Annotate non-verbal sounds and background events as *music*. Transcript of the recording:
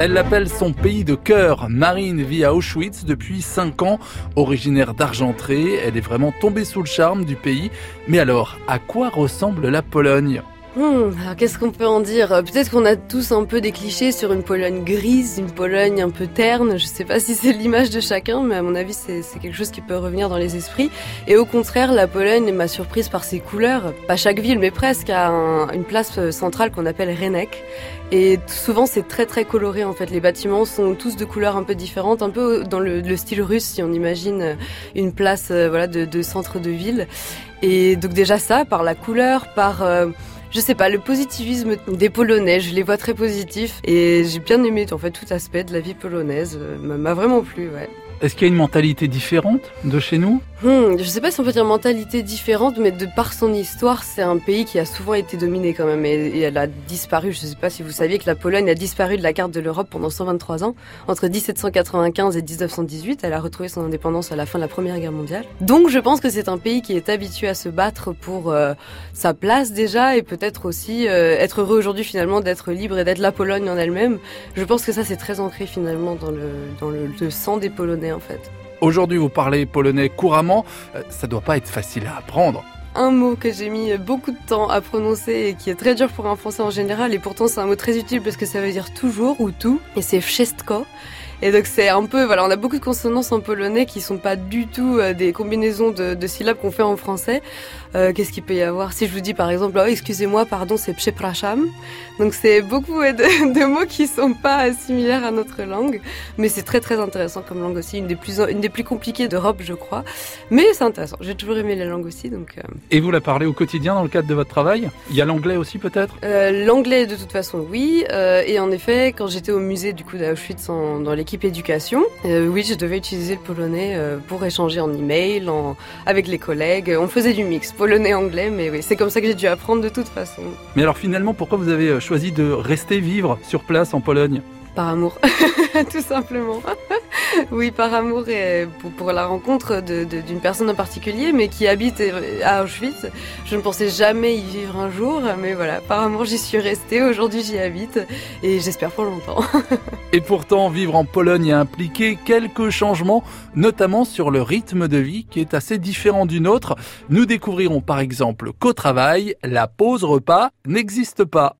Elle l'appelle son pays de cœur. Marine vit à Auschwitz depuis 5 ans. Originaire d'Argentré, elle est vraiment tombée sous le charme du pays. Mais alors, à quoi ressemble la Pologne? Hmm, qu'est-ce qu'on peut en dire? Peut-être qu'on a tous un peu des clichés sur une Pologne grise, une Pologne un peu terne. Je sais pas si c'est l'image de chacun, mais à mon avis, c'est quelque chose qui peut revenir dans les esprits. Et au contraire, la Pologne m'a surprise par ses couleurs. Pas chaque ville, mais presque, a une place centrale qu'on appelle Renek. Et souvent, c'est très très coloré en fait. Les bâtiments sont tous de couleurs un peu différentes, un peu dans le, style russe, si on imagine une place euh, voilà de, centre de ville. Et donc déjà ça, par la couleur, par euh, je sais pas, le positivisme des Polonais, je les vois très positifs et j'ai bien aimé en fait tout aspect de la vie polonaise, euh, m'a vraiment plu, ouais. Est-ce qu'il y a une mentalité différente de chez nous? Hmm, Je sais pas si on peut dire mentalité différente, mais de par son histoire, c'est un pays qui a souvent été dominé quand même. Et, elle a disparu. Je sais pas si vous saviez que la Pologne a disparu de la carte de l'Europe pendant 123 ans. Entre 1795 et 1918, elle a retrouvé son indépendance à la fin de la Première Guerre mondiale. Donc je pense que c'est un pays qui est habitué à se battre pour euh, sa place déjà et peut-être aussi euh, être heureux aujourd'hui finalement d'être libre et d'être la Pologne en elle-même. Je pense que ça c'est très ancré finalement dans le, dans le sang des Polonais Aujourd'hui, vous parlez polonais couramment. Euh, ça doit pas être facile à apprendre un mot que j'ai mis beaucoup de temps à prononcer et qui est très dur pour un français en général et pourtant c'est un mot très utile parce que ça veut dire toujours ou tout et c'est wszystko et donc c'est un peu, voilà, on a beaucoup de consonances en polonais qui sont pas du tout euh, des combinaisons de, syllabes qu'on fait en français. Euh, Qu'est-ce qu'il peut y avoir? Si je vous dis par exemple, oh, excusez-moi, pardon, c'est przepraszam. Donc c'est beaucoup de, *laughs* de, mots qui sont pas similaires à notre langue, mais c'est très très intéressant comme langue aussi, une des plus une des plus compliquées d'Europe, je crois. Mais c'est intéressant. J'ai toujours aimé la langue aussi, donc. Et vous la parlez au quotidien dans le cadre de votre travail? Il y a l'anglais aussi peut-être? Euh, L'anglais de toute façon, oui. Euh, et en effet, quand j'étais au musée du coup d'Auschwitz dans l'équipe éducation. Euh, oui, je devais utiliser le polonais pour échanger en email, en... avec les collègues. On faisait du mix, polonais-anglais, mais oui, c'est comme ça que j'ai dû apprendre de toute façon. Mais alors finalement, pourquoi vous avez choisi de rester vivre sur place en Pologne? Par amour, *laughs* tout simplement. *laughs* oui, par amour et pour, la rencontre d'une personne en particulier, mais qui habite à Auschwitz. Je ne pensais jamais y vivre un jour, mais voilà, par amour j'y suis restée. Aujourd'hui j'y habite et j'espère pour longtemps. *laughs* et pourtant, vivre en Pologne a impliqué quelques changements, notamment sur le rythme de vie qui est assez différent du nôtre. Nous découvrirons par exemple qu'au travail, la pause repas n'existe pas.